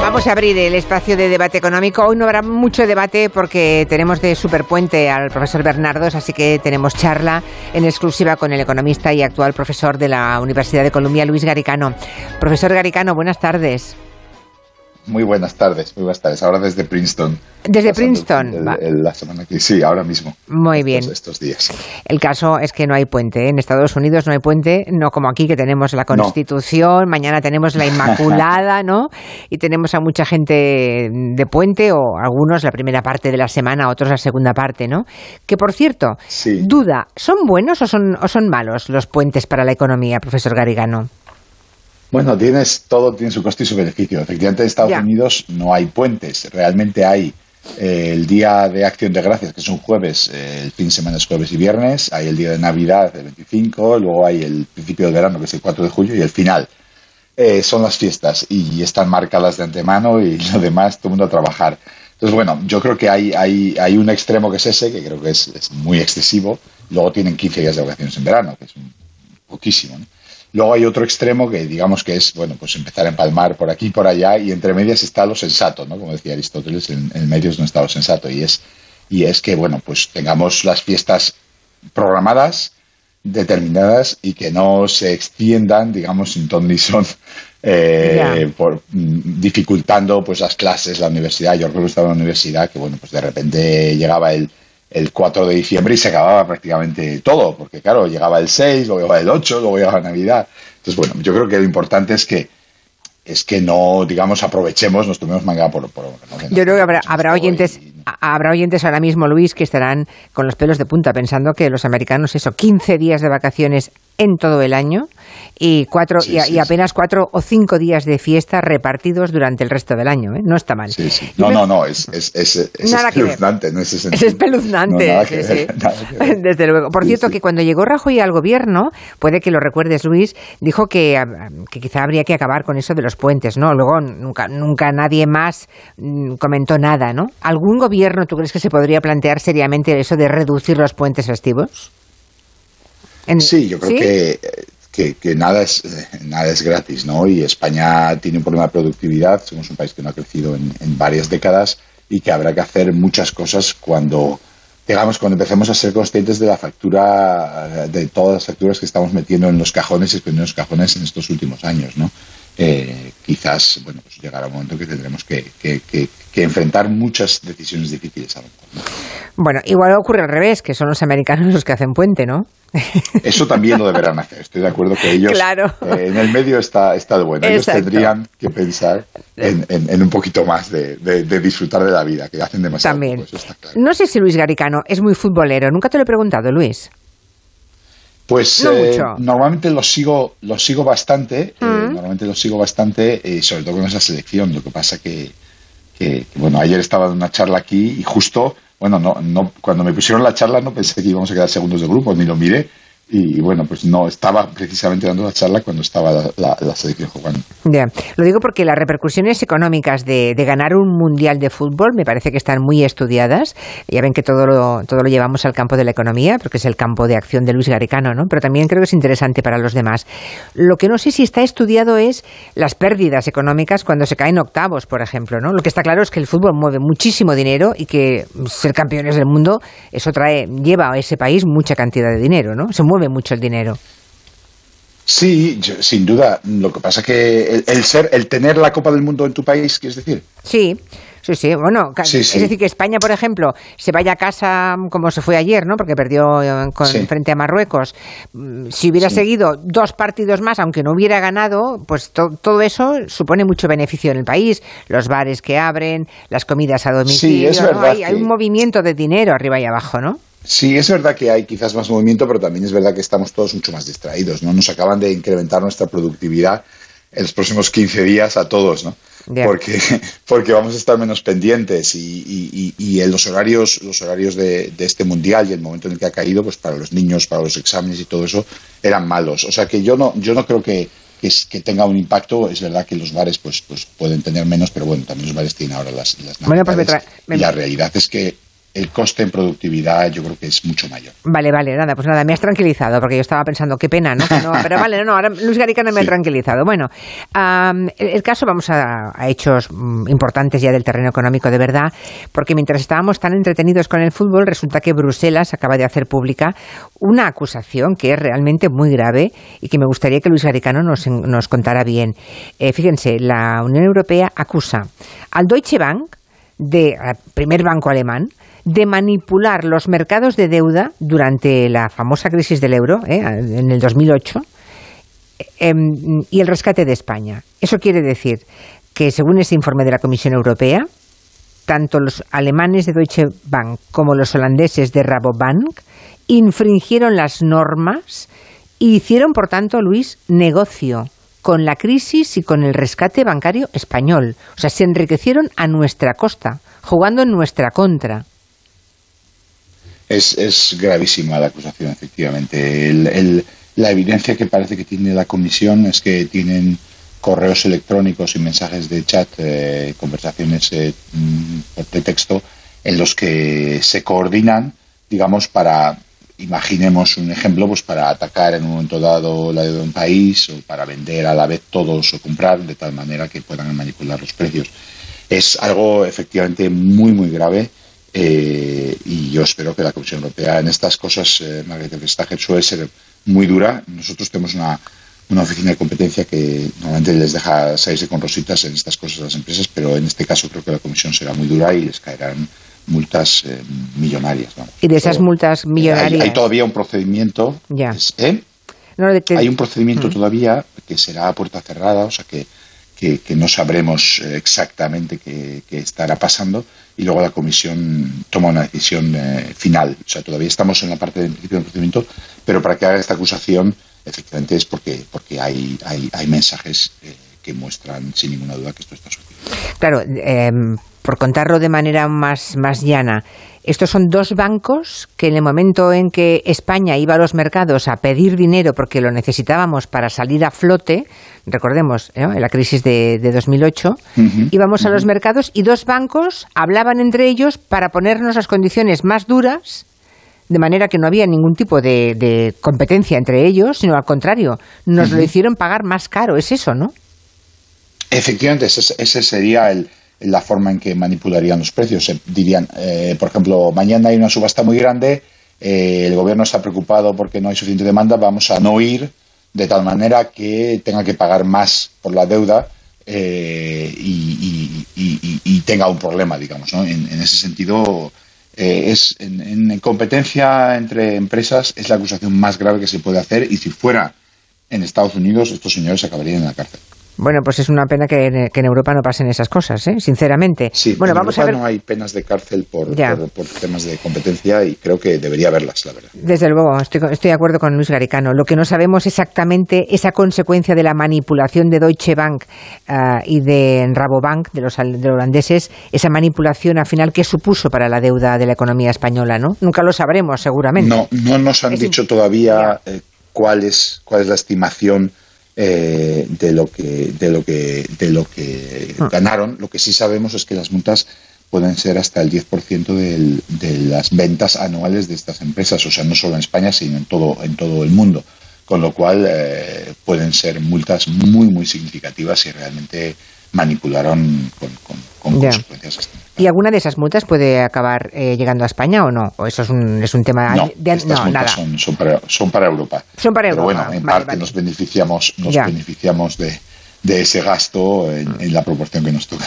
Vamos a abrir el espacio de debate económico. Hoy no habrá mucho debate porque tenemos de superpuente al profesor Bernardos, así que tenemos charla en exclusiva con el economista y actual profesor de la Universidad de Columbia, Luis Garicano. Profesor Garicano, buenas tardes. Muy buenas tardes, muy buenas tardes. Ahora desde Princeton. Desde Princeton. la semana que sí, ahora mismo. Muy bien. Estos días. El caso es que no hay puente. ¿eh? En Estados Unidos no hay puente, no como aquí que tenemos la Constitución, mañana tenemos la Inmaculada, ¿no? Y tenemos a mucha gente de puente o algunos la primera parte de la semana, otros la segunda parte, ¿no? Que por cierto, duda, ¿son buenos o son, o son malos los puentes para la economía, profesor Garigano? Bueno, tienes todo tiene su coste y su beneficio. Efectivamente, en Estados Unidos no hay puentes. Realmente hay eh, el día de Acción de Gracias, que es un jueves, eh, el fin de semana es jueves y viernes. Hay el día de Navidad, el 25. Luego hay el principio del verano, que es el 4 de julio, y el final. Eh, son las fiestas y están marcadas de antemano y lo demás, todo el mundo a trabajar. Entonces, bueno, yo creo que hay, hay, hay un extremo que es ese, que creo que es, es muy excesivo. Luego tienen 15 días de vacaciones en verano, que es poquísimo. ¿no? Luego hay otro extremo que digamos que es, bueno, pues empezar a empalmar por aquí y por allá y entre medias está lo sensato, ¿no? Como decía Aristóteles, en, en medio es un estado sensato y es, y es que, bueno, pues tengamos las fiestas programadas, determinadas y que no se extiendan, digamos, sin ton ni son, eh, por, mm, dificultando pues las clases, la universidad. Yo recuerdo estaba en la universidad que, bueno, pues de repente llegaba el el 4 de diciembre y se acababa prácticamente todo, porque claro, llegaba el 6, luego llegaba el 8, luego llegaba Navidad. Entonces, bueno, yo creo que lo importante es que es que no, digamos, aprovechemos, nos tomemos manga por... por yo creo que habrá, habrá oyentes... Habrá oyentes ahora mismo, Luis, que estarán con los pelos de punta pensando que los americanos, eso, 15 días de vacaciones en todo el año y cuatro y, apenas cuatro o cinco días de fiesta repartidos durante el resto del año. ¿eh? No está mal. No, no, no, es, es, es, es espeluznante. No es, es espeluznante, desde luego. Por cierto, que cuando llegó Rajoy al gobierno, puede que lo recuerdes, Luis, dijo que, que quizá habría que acabar con eso de los puentes, ¿no? Luego nunca, nunca nadie más mm, comentó nada, ¿no? ¿Algún gobierno tú crees que se podría plantear seriamente eso de reducir los puentes festivos? Sí, yo creo que, que, nada, es, nada es gratis, ¿no? Y España tiene un problema de productividad, somos un país que no ha crecido en, varias décadas y que habrá que hacer muchas cosas cuando, digamos, cuando empecemos a ser conscientes de la factura, de todas las facturas que estamos metiendo en los cajones y en los cajones en estos últimos años, ¿no? Eh, quizás, bueno, pues llegará un momento que tendremos que, enfrentar muchas decisiones difíciles a lo mejor. Bueno, igual ocurre al revés, que son los americanos los que hacen puente, ¿no? Eso también lo deberán hacer. Estoy de acuerdo que ellos eh, en el medio está, está de bueno. Ellos tendrían que pensar en, un poquito más de, disfrutar de la vida, que hacen demasiado. También. No sé si Luis Garicano es muy futbolero. Nunca te lo he preguntado, Luis. Pues eh, normalmente los sigo, los sigo bastante, eh, mm. normalmente los sigo bastante, y sobre todo con esa selección. Lo que pasa que, que, bueno, ayer estaba en una charla aquí y justo bueno, no, no, cuando me pusieron la charla no pensé que íbamos a quedar segundos de grupo, ni lo miré y bueno, pues no estaba precisamente dando la charla cuando estaba la, la, selección jugando. Ya, lo digo porque las repercusiones económicas de, ganar un mundial de fútbol me parece que están muy estudiadas. Ya ven que todo lo, todo lo llevamos al campo de la economía, porque es el campo de acción de Luis Garicano, ¿no? Pero también creo que es interesante para los demás. Lo que no sé si está estudiado es las pérdidas económicas cuando se caen octavos, por ejemplo, ¿no? Lo que está claro es que el fútbol mueve muchísimo dinero y que ser campeones del mundo eso trae lleva a ese país mucha cantidad de dinero, ¿no? Se mueve mucho el dinero. Sí, sin duda. Lo que pasa es que el, ser, el tener la Copa del Mundo en tu país, ¿quieres decir? Sí, sí, sí. Bueno, es decir que España, por ejemplo, se vaya a casa como se fue ayer, ¿no? Porque perdió eh, frente a Marruecos. Mm, si hubiera seguido dos partidos más, aunque no hubiera ganado, pues todo eso supone mucho beneficio en el país. Los bares que abren, las comidas a domicilio. Sí, es verdad hay un movimiento de dinero arriba y abajo, ¿no? Sí, es verdad que hay quizás más movimiento, pero también es verdad que estamos todos mucho más distraídos, ¿no? Nos acaban de incrementar nuestra productividad en los próximos 15 días a todos, ¿no? Porque, porque vamos a estar menos pendientes y, y, en los horarios, los horarios de, este mundial y el momento en el que ha caído, pues para los niños, para los exámenes y todo eso, eran malos. O sea que yo no, yo no creo que, que, tenga un impacto. Es verdad que los bares pues, pues pueden tener menos, pero bueno, también los bares tienen ahora las, las pues y la realidad es que el coste en productividad yo creo que es mucho mayor. Vale, vale, nada, pues nada, me has tranquilizado, porque yo estaba pensando, qué pena, ¿no? pero vale, no, ahora Luis Garicano me ha tranquilizado. Bueno, el, caso, vamos a, hechos mm, importantes ya del terreno económico de verdad, porque mientras estábamos tan entretenidos con el fútbol, resulta que Bruselas acaba de hacer pública una acusación que es realmente muy grave y que me gustaría que Luis Garicano nos, nos contara bien. Eh, fíjense, la Unión Europea acusa al Deutsche Bank, de, al primer banco alemán, de manipular los mercados de deuda durante la famosa crisis del euro ¿eh? en el 2008 em, y el rescate de España. Eso quiere decir que, según ese informe de la Comisión Europea, tanto los alemanes de Deutsche Bank como los holandeses de Rabobank infringieron las normas e hicieron, por tanto, Luis, negocio con la crisis y con el rescate bancario español. O sea, se enriquecieron a nuestra costa, jugando en nuestra contra. Es, es gravísima la acusación, efectivamente. la evidencia que parece que tiene la comisión es que tienen correos electrónicos y mensajes de chat, eh, conversaciones eh, mm, de texto, en los que se coordinan, digamos, para, imaginemos un ejemplo, pues para atacar en un momento dado la de un país o para vender a la vez todos o comprar de tal manera que puedan manipular los precios. Es algo efectivamente muy, muy grave eh, y yo espero que la Comisión Europea en estas cosas, eh, Margarita Vestager, suele ser muy dura. Nosotros tenemos una, una oficina de competencia que normalmente les deja salirse con rositas en estas cosas a las empresas, pero en este caso creo que la Comisión será muy dura y les caerán multas eh, millonarias. Y de esas multas millonarias. Hay, todavía un procedimiento. Ya. ¿eh? Hay un procedimiento mm. todavía que será a puerta cerrada, o sea que que, no sabremos eh, exactamente qué, estará pasando y luego la comisión toma una decisión eh, final. O sea, todavía estamos en la parte del principio del procedimiento, pero para que haga esta acusación, efectivamente es porque, porque hay, hay, hay mensajes eh, que muestran sin ninguna duda que esto está sucediendo. Claro, em, por contarlo de manera más, más llana, estos son dos bancos que en el momento en que España iba a los mercados a pedir dinero porque lo necesitábamos para salir a flote, recordemos, en la crisis de, 2008, íbamos a los mercados y dos bancos hablaban entre ellos para ponernos las condiciones más duras de manera que no había ningún tipo de, competencia entre ellos, sino al contrario, nos lo hicieron pagar más caro. Es eso, ¿no? Efectivamente, ese sería el, la forma en que manipularían los precios. dirían, eh, por ejemplo, mañana hay una subasta muy grande, eh, el gobierno está preocupado porque no hay suficiente demanda, vamos a no ir de tal manera que tenga que pagar más por la deuda eh, y, tenga un problema, digamos. ¿no? En, ese sentido, es en competencia entre empresas es la acusación más grave que se puede hacer y si fuera en Estados Unidos estos señores acabarían en la cárcel. Bueno, pues es una pena que, en Europa no pasen esas cosas, ¿eh? sinceramente. Sí, bueno, en vamos Europa a ver... no hay penas de cárcel por, temas de competencia y creo que debería haberlas, la verdad. Desde luego, estoy, de acuerdo con Luis Garicano. Lo que no sabemos exactamente esa consecuencia de la manipulación de Deutsche Bank ah, y de Rabobank, de los, de holandeses, esa manipulación al final, ¿qué supuso para la deuda de la economía española? ¿no? Nunca lo sabremos, seguramente. No, no nos han dicho todavía eh, cuál, es, cuál es la estimación eh, de lo que de lo que de lo que ah. ganaron. Lo que sí sabemos es que las multas pueden ser hasta el 10% del, de las ventas anuales de estas empresas, o sea, no solo en España, sino en todo en todo el mundo. Con lo cual eh, pueden ser multas muy muy significativas si realmente manipularon con, con, consecuencias ¿Y alguna de esas multas puede acabar eh, llegando a España o no? ¿O eso es un, es un tema no, de, estas multas Son, son, para, son para Europa. Son para Europa. Pero bueno, en parte nos beneficiamos, nos beneficiamos de, de ese gasto en, la proporción que nos toca.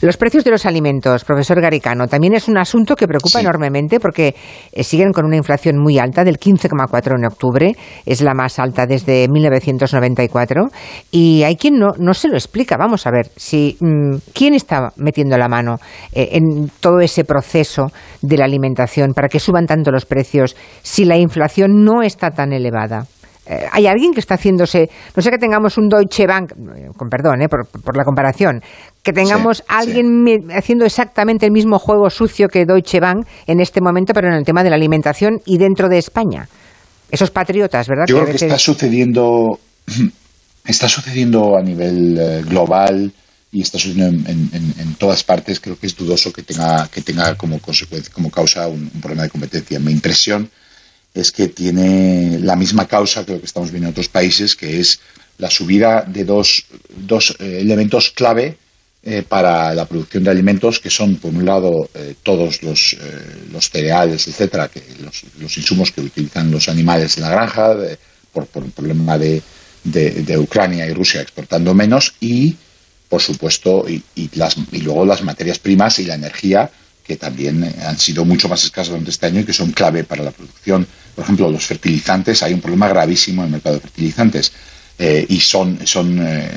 Los precios de los alimentos, profesor Garicano, también es un asunto que preocupa enormemente porque eh, siguen con una inflación muy alta del 15,4 en octubre, es la más alta desde 1994 y hay quien no, no se lo explica. Vamos a ver, si mm, quién está metiendo la mano eh, en todo ese proceso de la alimentación para que suban tanto los precios si la inflación no está tan elevada. Eh, hay alguien que está haciéndose, no sé que tengamos un Deutsche Bank, con perdón eh, por, la comparación, que tengamos alguien haciendo exactamente el mismo juego sucio que Deutsche Bank en este momento, pero en el tema de la alimentación y dentro de España. Esos patriotas, ¿verdad? Yo creo que está sucediendo, está sucediendo a nivel eh, global y está sucediendo en, todas partes, creo que es dudoso que tenga, que tenga como consecuencia, como causa un, problema de competencia. Mi impresión es que tiene la misma causa que lo que estamos viendo en otros países, que es la subida de dos, dos eh, elementos clave eh, para la producción de alimentos, que son, por un lado, eh, todos los, los, cereales, etcétera, que los, insumos que utilizan los animales en la granja, por, por, el problema de, de Ucrania y Rusia exportando menos, y por supuesto, y, las, y luego las materias primas y la energía, que también eh, han sido mucho más escasas durante este año y que son clave para la producción. Por ejemplo, los fertilizantes, hay un problema gravísimo en el mercado de fertilizantes eh, y son, son eh,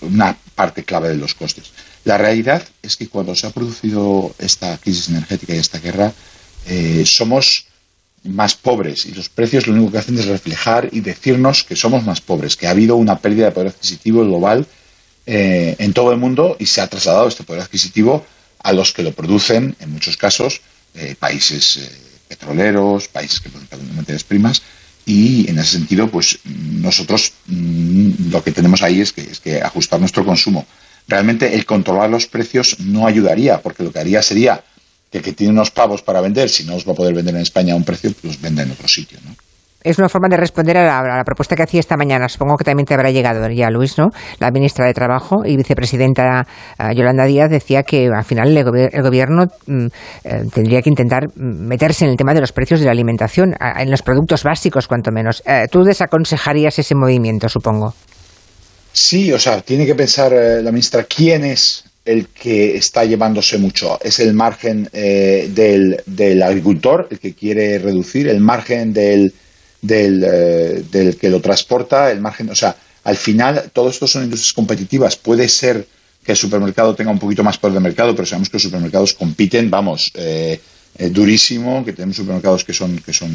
una parte clave de los costes. La realidad es que cuando se ha producido esta crisis energética y esta guerra, somos más pobres y los precios lo único que hacen es reflejar y decirnos que somos más pobres, que ha habido una pérdida de poder adquisitivo global en todo el mundo y se ha trasladado este poder adquisitivo a los que lo producen, en muchos casos, eh, países eh, petroleros, países que producen materias primas, y en ese sentido, pues nosotros mm, lo que tenemos ahí es que, es que ajustar nuestro consumo. Realmente el controlar los precios no ayudaría, porque lo que haría sería que el que tiene unos pavos para vender, si no os va a poder vender en España a un precio, pues venda en otro sitio, ¿no? Es una forma de responder a la, propuesta que hacía esta mañana. Supongo que también te habrá llegado ya, Luis, ¿no? La ministra de Trabajo y vicepresidenta eh, Yolanda Díaz decía que al final el, gobierno mm, eh, tendría que intentar meterse en el tema de los precios de la alimentación, en los productos básicos, cuanto menos. Eh, ¿Tú desaconsejarías ese movimiento, supongo? Sí, o sea, tiene que pensar la ministra quién es el que está llevándose mucho. Es el margen del, del agricultor, el que quiere reducir, el margen del del, eh, del que lo transporta, el margen, o sea, al final todo esto son industrias competitivas. Puede ser que el supermercado tenga un poquito más poder de mercado, pero sabemos que los supermercados compiten, vamos, eh, eh, durísimo, que tenemos supermercados que son, que son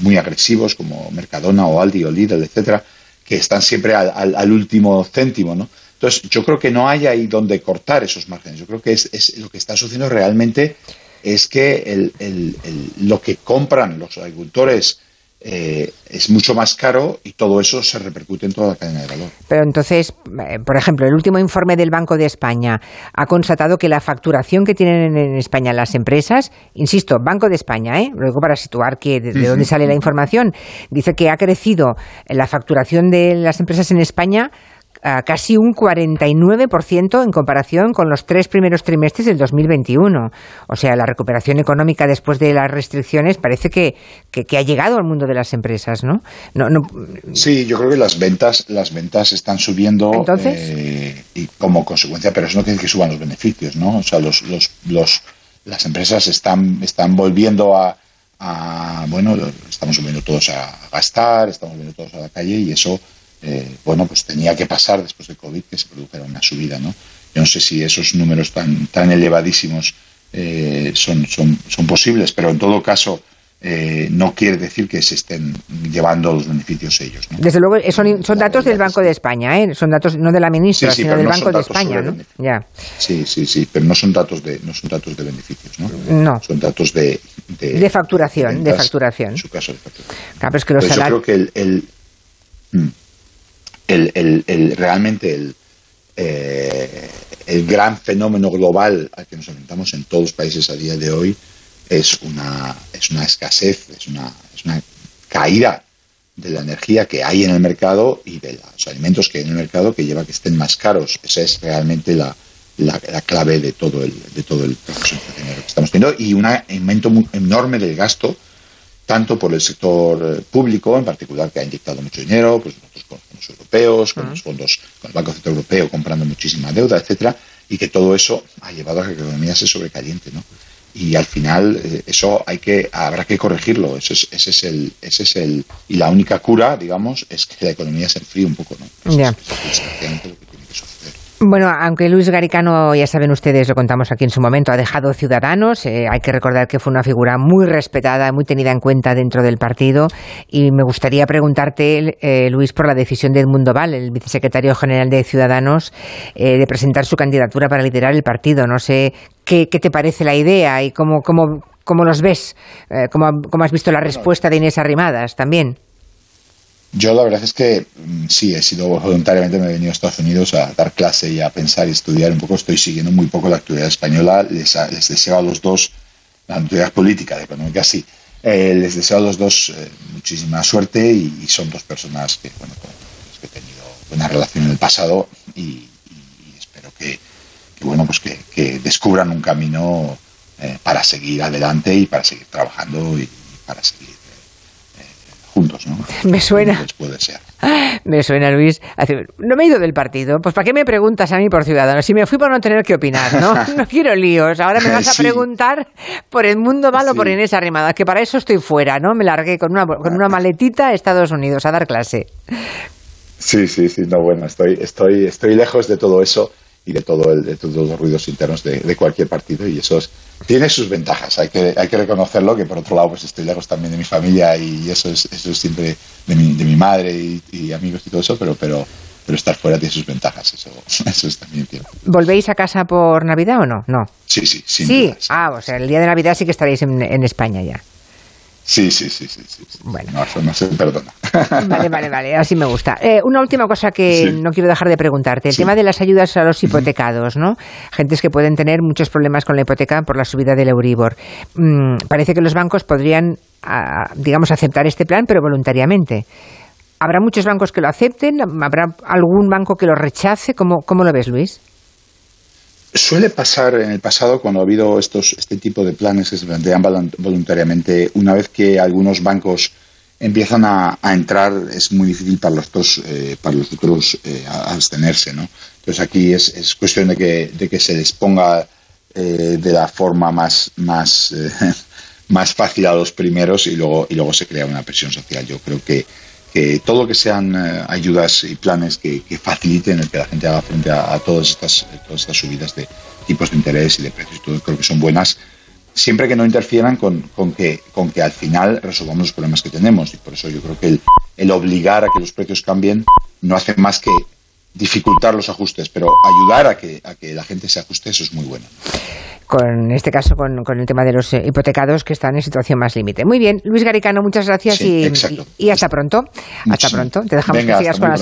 muy agresivos, como Mercadona o Aldi o Lidl, etcétera, que están siempre al, al, último céntimo, ¿no? Entonces, yo creo que no hay ahí donde cortar esos márgenes. Yo creo que es, es lo que está sucediendo realmente es que el, el, lo que compran los agricultores eh, es mucho más caro y todo eso se repercute en toda la cadena de valor. Pero entonces, eh, por ejemplo, el último informe del Banco de España ha constatado que la facturación que tienen en España las empresas, insisto, Banco de España, ¿eh? luego para situar que de, de dónde sale la información, dice que ha crecido la facturación de las empresas en España casi un 49% en comparación con los tres primeros trimestres del 2021. O sea, la recuperación económica después de las restricciones parece que, que, ha llegado al mundo de las empresas, ¿no? No, Sí, yo creo que las ventas, las ventas están subiendo eh, y como consecuencia, pero eso no quiere decir que suban los beneficios, ¿no? O sea, los, los, los, las empresas están, están volviendo a, a, bueno, estamos volviendo todos a gastar, estamos volviendo todos a la calle y eso eh, bueno, pues tenía que pasar después de COVID que se produjera una subida, ¿no? Yo no sé si esos números tan, tan elevadísimos eh, son, son, son posibles, pero en todo caso eh, no quiere decir que se estén llevando los beneficios ellos. ¿no? Desde luego, son, son datos del Banco de España, ¿eh? son datos no de la ministra, sino del Banco de España. ¿no? Ya. Sí, sí, sí, pero no son datos de, no son datos de beneficios, ¿no? No. Son datos de... De, facturación, de, facturación. En su caso, de facturación. Claro, es que los pues Yo creo que el... el mm el, el, realmente el, eh, el gran fenómeno global al que nos enfrentamos en todos los países a día de hoy es una, es una escasez, es una, es una caída de la energía que hay en el mercado y de los alimentos que hay en el mercado que lleva a que estén más caros. Esa es realmente la, la, clave de todo el, de todo el proceso que estamos teniendo y un aumento enorme del gasto tanto por el sector público, en particular, que ha inyectado mucho dinero, pues nosotros fondos europeos, con los fondos, con el Banco Central Europeo comprando muchísima deuda, etcétera, y que todo eso ha llevado a que la economía se sobrecaliente, ¿no? Y al final eh, eso hay que habrá que corregirlo. Ese es, ese es el ese es el y la única cura, digamos, es que la economía se enfríe un poco, ¿no? que suceder. Bueno, aunque Luis Garicano, ya saben ustedes, lo contamos aquí en su momento, ha dejado Ciudadanos, eh, hay que recordar que fue una figura muy respetada, muy tenida en cuenta dentro del partido, y me gustaría preguntarte, eh, Luis, por la decisión de Edmundo Val, el vicesecretario general de Ciudadanos, eh, de presentar su candidatura para liderar el partido. No sé qué, te parece la idea y cómo, cómo, cómo los ves, cómo, cómo has visto la respuesta de Inés Arrimadas también. Yo la verdad es que mm, sí, he sido voluntariamente, me he venido a Estados Unidos a dar clase y a pensar y estudiar un poco. Estoy siguiendo muy poco la actualidad española. Les, deseo a los dos, la actualidad política, la económica sí. Eh, les deseo a los dos eh, muchísima suerte y, son dos personas que, bueno, con las que he tenido buena relación en el pasado y, espero que, bueno, pues que, descubran un camino eh, para seguir adelante y para seguir trabajando y para seguir juntos, ¿no? Me suena. Puede ser. Me suena, Luis. No me he ido del partido. Pues ¿para qué me preguntas a mí por ciudadano? Si me fui por no tener que opinar, ¿no? No quiero líos. Ahora me vas a preguntar por el mundo malo por Inés Arrimada, que para eso estoy fuera, ¿no? Me largué con una, con una maletita a Estados Unidos a dar clase. Sí, sí, sí. No, bueno, estoy, estoy, estoy lejos de todo eso y de todo el, de todos los ruidos internos de, de cualquier partido y eso es, tiene sus ventajas, hay que, hay que reconocerlo, que por otro lado pues estoy lejos también de mi familia y eso es, eso es siempre de mi, de mi madre y, amigos y todo eso, pero, pero, pero estar fuera tiene sus ventajas, eso, eso es también cierto. ¿Volvéis a casa por Navidad o no? No. Sí, sí, sí. Ah, o sea, el día de Navidad sí que estaréis en, en España ya. Sí, sí, sí, sí, sí. Bueno. No, eso no se perdona. Vale, vale, vale, así me gusta. Eh, una última cosa que no quiero dejar de preguntarte, el tema de las ayudas a los hipotecados, ¿no? Gentes que pueden tener muchos problemas con la hipoteca por la subida del Euribor. Mm, parece que los bancos podrían, digamos, aceptar este plan, pero voluntariamente. ¿Habrá muchos bancos que lo acepten? ¿Habrá algún banco que lo rechace? ¿Cómo, cómo lo ves, Luis? Suele pasar en el pasado cuando ha habido estos, este tipo de planes que se plantean voluntariamente, una vez que algunos bancos empiezan a, entrar, es muy difícil para los otros, eh, para los otros eh, abstenerse. ¿no? Entonces aquí es, es cuestión de que, de que se les ponga eh, de la forma más, más, más fácil a los primeros y luego, y luego se crea una presión social. Yo creo que que todo lo que sean eh, ayudas y planes que, faciliten el que la gente haga frente a, todas, estas, todas estas subidas de tipos de interés y de precios, todo, creo que son buenas, siempre que no interfieran con, con, que, con que al final resolvamos los problemas que tenemos. Y por eso yo creo que el, el obligar a que los precios cambien no hace más que dificultar los ajustes, pero ayudar a que, a que la gente se ajuste, eso es muy bueno con este caso con, el tema de los eh, hipotecados que están en situación más límite. Muy bien, Luis Garicano, muchas gracias y, y, hasta pronto. Hasta pronto. Te dejamos que sigas con las